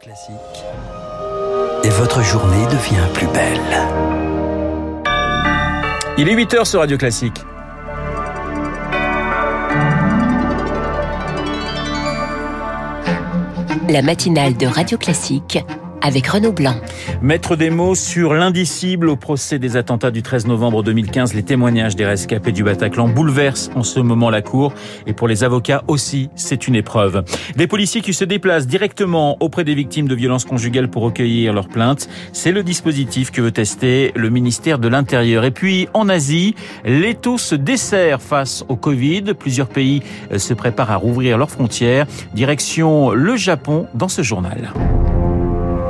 Classique. Et votre journée devient plus belle. Il est 8h sur Radio Classique. La matinale de Radio Classique avec Renaud Blanc. Mettre des mots sur l'indicible au procès des attentats du 13 novembre 2015. Les témoignages des rescapés du Bataclan bouleversent en ce moment la cour. Et pour les avocats aussi, c'est une épreuve. Des policiers qui se déplacent directement auprès des victimes de violences conjugales pour recueillir leurs plaintes. C'est le dispositif que veut tester le ministère de l'Intérieur. Et puis, en Asie, l'étau se dessert face au Covid. Plusieurs pays se préparent à rouvrir leurs frontières. Direction le Japon dans ce journal.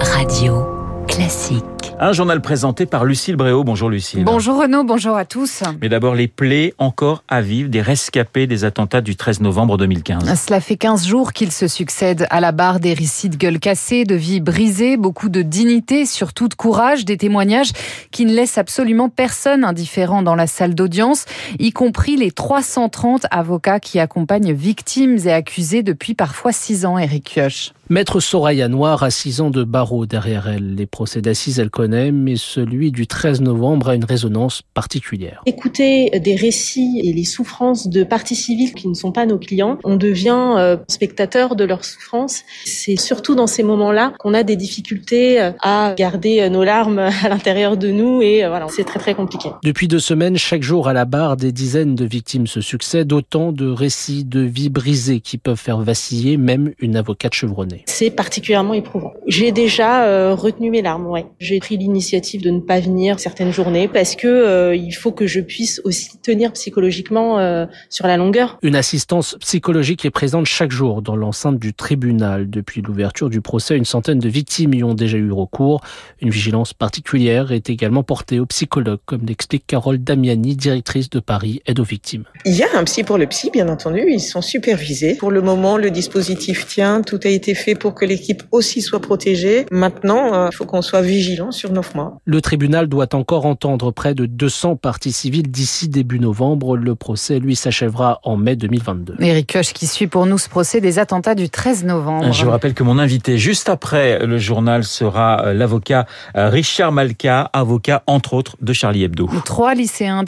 Radio Classique. Un journal présenté par Lucille Bréau. Bonjour Lucille. Bonjour Renaud, bonjour à tous. Mais d'abord les plaies encore à vivre des rescapés des attentats du 13 novembre 2015. Cela fait 15 jours qu'ils se succèdent à la barre des récits de gueules cassées, de vies brisées, beaucoup de dignité, surtout de courage, des témoignages qui ne laissent absolument personne indifférent dans la salle d'audience, y compris les 330 avocats qui accompagnent victimes et accusés depuis parfois 6 ans, Eric Kioch. Maître Soraya Noir a 6 ans de barreau derrière elle. Les procès d'assises, elle connaît, mais celui du 13 novembre a une résonance particulière. Écouter des récits et les souffrances de parties civiles qui ne sont pas nos clients, on devient euh, spectateur de leurs souffrances. C'est surtout dans ces moments-là qu'on a des difficultés euh, à garder nos larmes à l'intérieur de nous et euh, voilà, c'est très très compliqué. Depuis deux semaines, chaque jour à la barre, des dizaines de victimes se succèdent, autant de récits de vies brisées qui peuvent faire vaciller même une avocate chevronnée. C'est particulièrement éprouvant. J'ai déjà euh, retenu mes larmes, ouais. J'ai pris l'initiative de ne pas venir certaines journées parce que euh, il faut que je puisse aussi tenir psychologiquement euh, sur la longueur. Une assistance psychologique est présente chaque jour dans l'enceinte du tribunal. Depuis l'ouverture du procès, une centaine de victimes y ont déjà eu recours. Une vigilance particulière est également portée aux psychologues, comme l'explique Carole Damiani, directrice de Paris Aide aux victimes. Il y a un psy pour le psy, bien entendu. Ils sont supervisés. Pour le moment, le dispositif tient. Tout a été fait pour que l'équipe aussi soit protégée. Maintenant, il faut qu'on soit vigilant sur neuf mois. Le tribunal doit encore entendre près de 200 parties civiles d'ici début novembre. Le procès, lui, s'achèvera en mai 2022. Éric Koch qui suit pour nous ce procès des attentats du 13 novembre. Je vous rappelle que mon invité juste après le journal sera l'avocat Richard Malka, avocat entre autres de Charlie Hebdo. Trois lycéens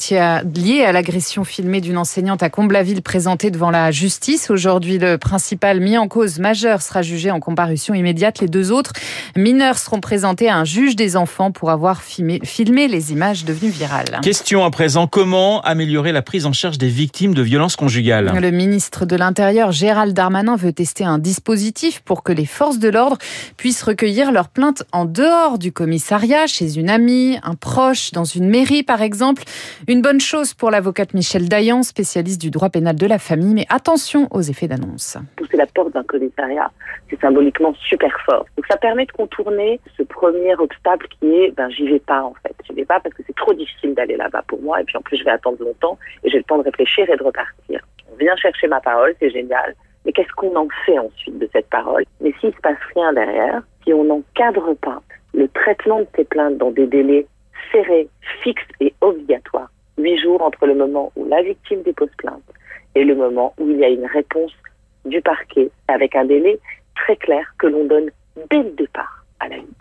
liés à l'agression filmée d'une enseignante à Comblaville présentés devant la justice. Aujourd'hui, le principal mis en cause majeur sera jugé en comparution immédiate. Les deux autres mineurs seront présentés à un juge des enfants pour avoir filmé, filmé les images devenues virales. Question à présent, comment améliorer la prise en charge des victimes de violences conjugales? Le ministre de l'Intérieur, Gérald Darmanin, veut tester un dispositif pour que les forces de l'ordre puissent recueillir leurs plaintes en dehors du commissariat, chez une amie, un proche, dans une mairie par exemple. Une bonne chose pour l'avocate Michel Dayan, spécialiste du droit pénal de la famille, mais attention aux effets d'annonce. Pousser la porte d'un commissariat, c'est symboliquement super fort. Donc ça permet de contourner ce premier obstacle qui est ben j'y vais pas en fait. J'y vais pas parce que c'est trop difficile d'aller là-bas pour moi et puis en plus je vais attendre longtemps et j'ai le temps de réfléchir et de repartir. On vient chercher ma parole, c'est génial. Mais qu'est-ce qu'on en fait ensuite de cette parole? Mais s'il se passe rien derrière, si on n'encadre pas le traitement de ces plaintes dans des délais serrés, fixes et obligatoires, huit jours entre le moment où la victime dépose plainte et le moment où il y a une réponse du parquet avec un délai très clair que l'on donne dès le départ.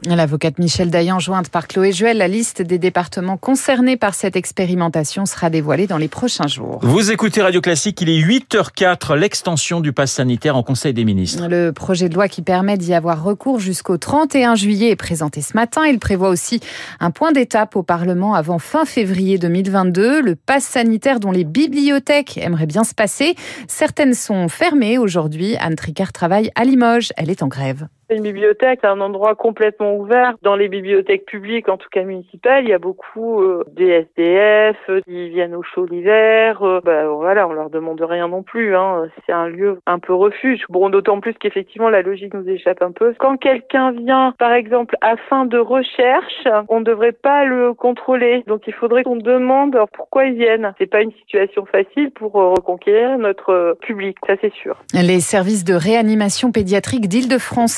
L'avocate Michel Dayan, jointe par Chloé Juel, la liste des départements concernés par cette expérimentation sera dévoilée dans les prochains jours. Vous écoutez Radio Classique, il est 8h04, l'extension du pass sanitaire en Conseil des ministres. Le projet de loi qui permet d'y avoir recours jusqu'au 31 juillet est présenté ce matin. Il prévoit aussi un point d'étape au Parlement avant fin février 2022. Le pass sanitaire dont les bibliothèques aimeraient bien se passer. Certaines sont fermées aujourd'hui. Anne Tricard travaille à Limoges. Elle est en grève. Une bibliothèque, c'est un endroit complètement ouvert. Dans les bibliothèques publiques, en tout cas municipales, il y a beaucoup euh, des SDF qui viennent au chaud l'hiver. Euh, bah, voilà, on leur demande rien non plus. Hein. C'est un lieu un peu refuge. Bon, d'autant plus qu'effectivement la logique nous échappe un peu. Quand quelqu'un vient, par exemple, à fin de recherche, on ne devrait pas le contrôler. Donc il faudrait qu'on demande pourquoi ils viennent. C'est pas une situation facile pour euh, reconquérir notre public, ça c'est sûr. Les services de réanimation pédiatrique d'Île-de-France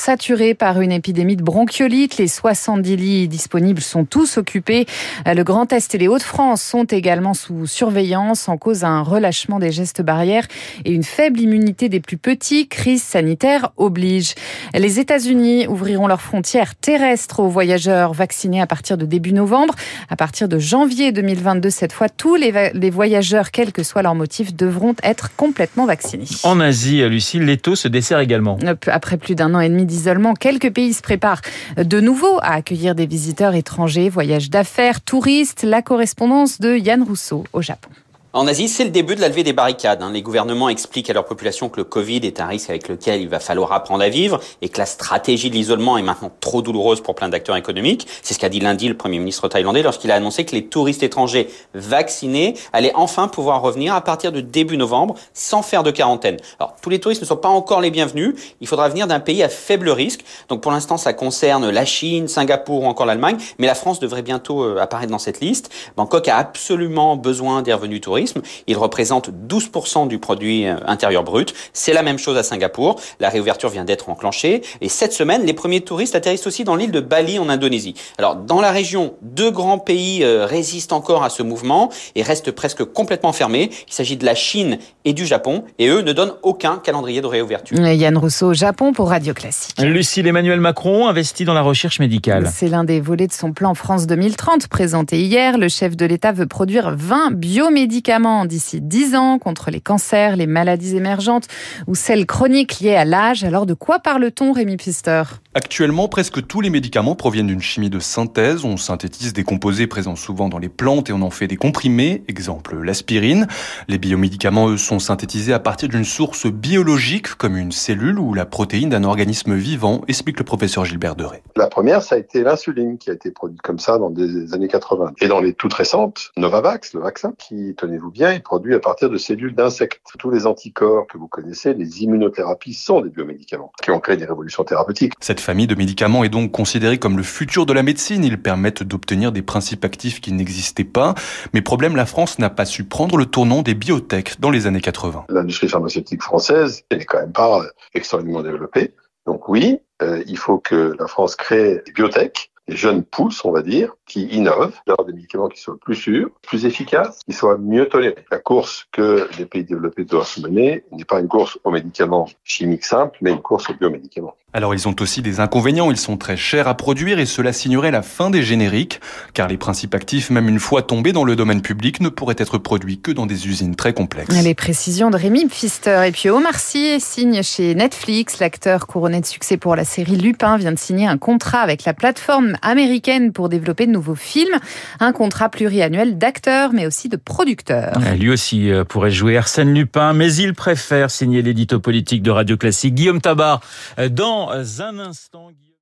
par une épidémie de bronchiolite. Les 70 lits disponibles sont tous occupés. Le Grand Est et les Hauts-de-France sont également sous surveillance en cause d'un relâchement des gestes barrières et une faible immunité des plus petits. Crise sanitaire oblige. Les États-Unis ouvriront leurs frontières terrestres aux voyageurs vaccinés à partir de début novembre. À partir de janvier 2022, cette fois, tous les, voyageurs, quel que soit leur motif, devront être complètement vaccinés. En Asie, Lucie, l'étau se dessert également. Après plus d'un an et demi d'isolement, quelques pays se préparent de nouveau à accueillir des visiteurs étrangers, voyages d'affaires, touristes. La correspondance de Yann Rousseau au Japon. En Asie, c'est le début de la levée des barricades. Hein. Les gouvernements expliquent à leur population que le Covid est un risque avec lequel il va falloir apprendre à vivre et que la stratégie de l'isolement est maintenant trop douloureuse pour plein d'acteurs économiques. C'est ce qu'a dit lundi le Premier ministre thaïlandais lorsqu'il a annoncé que les touristes étrangers vaccinés allaient enfin pouvoir revenir à partir de début novembre sans faire de quarantaine. Alors, tous les touristes ne sont pas encore les bienvenus. Il faudra venir d'un pays à faible risque. Donc, pour l'instant, ça concerne la Chine, Singapour ou encore l'Allemagne. Mais la France devrait bientôt euh, apparaître dans cette liste. Bangkok a absolument besoin des revenus touristes il représente 12% du produit euh, intérieur brut. C'est la même chose à Singapour. La réouverture vient d'être enclenchée. Et cette semaine, les premiers touristes atterrissent aussi dans l'île de Bali en Indonésie. Alors, dans la région, deux grands pays euh, résistent encore à ce mouvement et restent presque complètement fermés. Il s'agit de la Chine et du Japon. Et eux ne donnent aucun calendrier de réouverture. Yann Rousseau, Japon pour Radio Classique. Lucille Emmanuel Macron investit dans la recherche médicale. C'est l'un des volets de son plan France 2030 présenté hier. Le chef de l'État veut produire 20 biomédicaments d'ici 10 ans contre les cancers, les maladies émergentes ou celles chroniques liées à l'âge. Alors de quoi parle-t-on, Rémi Pister Actuellement, presque tous les médicaments proviennent d'une chimie de synthèse. On synthétise des composés présents souvent dans les plantes et on en fait des comprimés, exemple l'aspirine. Les biomédicaments, eux, sont synthétisés à partir d'une source biologique, comme une cellule ou la protéine d'un organisme vivant, explique le professeur Gilbert Deray. La première, ça a été l'insuline qui a été produite comme ça dans des années 80. Et dans les toutes récentes, Novavax, le vaccin, qui, tenez-vous bien, est produit à partir de cellules d'insectes. Tous les anticorps que vous connaissez, les immunothérapies, sont des biomédicaments qui ont créé des révolutions thérapeutiques. Cette famille de médicaments est donc considérée comme le futur de la médecine. Ils permettent d'obtenir des principes actifs qui n'existaient pas. Mais problème, la France n'a pas su prendre le tournant des biotech dans les années 80. L'industrie pharmaceutique française, elle est quand même pas extrêmement développée. Donc oui, euh, il faut que la France crée des biotech les jeunes pousses, on va dire, qui innovent, d'avoir des médicaments qui soient plus sûrs, plus efficaces, qui soient mieux tolérés. La course que les pays développés doivent se mener n'est pas une course aux médicaments chimiques simples, mais une course aux biomédicaments. Alors ils ont aussi des inconvénients, ils sont très chers à produire et cela signerait la fin des génériques, car les principes actifs, même une fois tombés dans le domaine public, ne pourraient être produits que dans des usines très complexes. Les précisions de Rémi Pfister. Et puis Omar Sy signe chez Netflix. L'acteur couronné de succès pour la série Lupin vient de signer un contrat avec la plateforme américaine pour développer de nouveaux films. Un contrat pluriannuel d'acteurs, mais aussi de producteurs. Lui aussi euh, pourrait jouer Arsène Lupin, mais il préfère signer l'édito politique de Radio Classique. Guillaume Tabar, euh, dans un instant.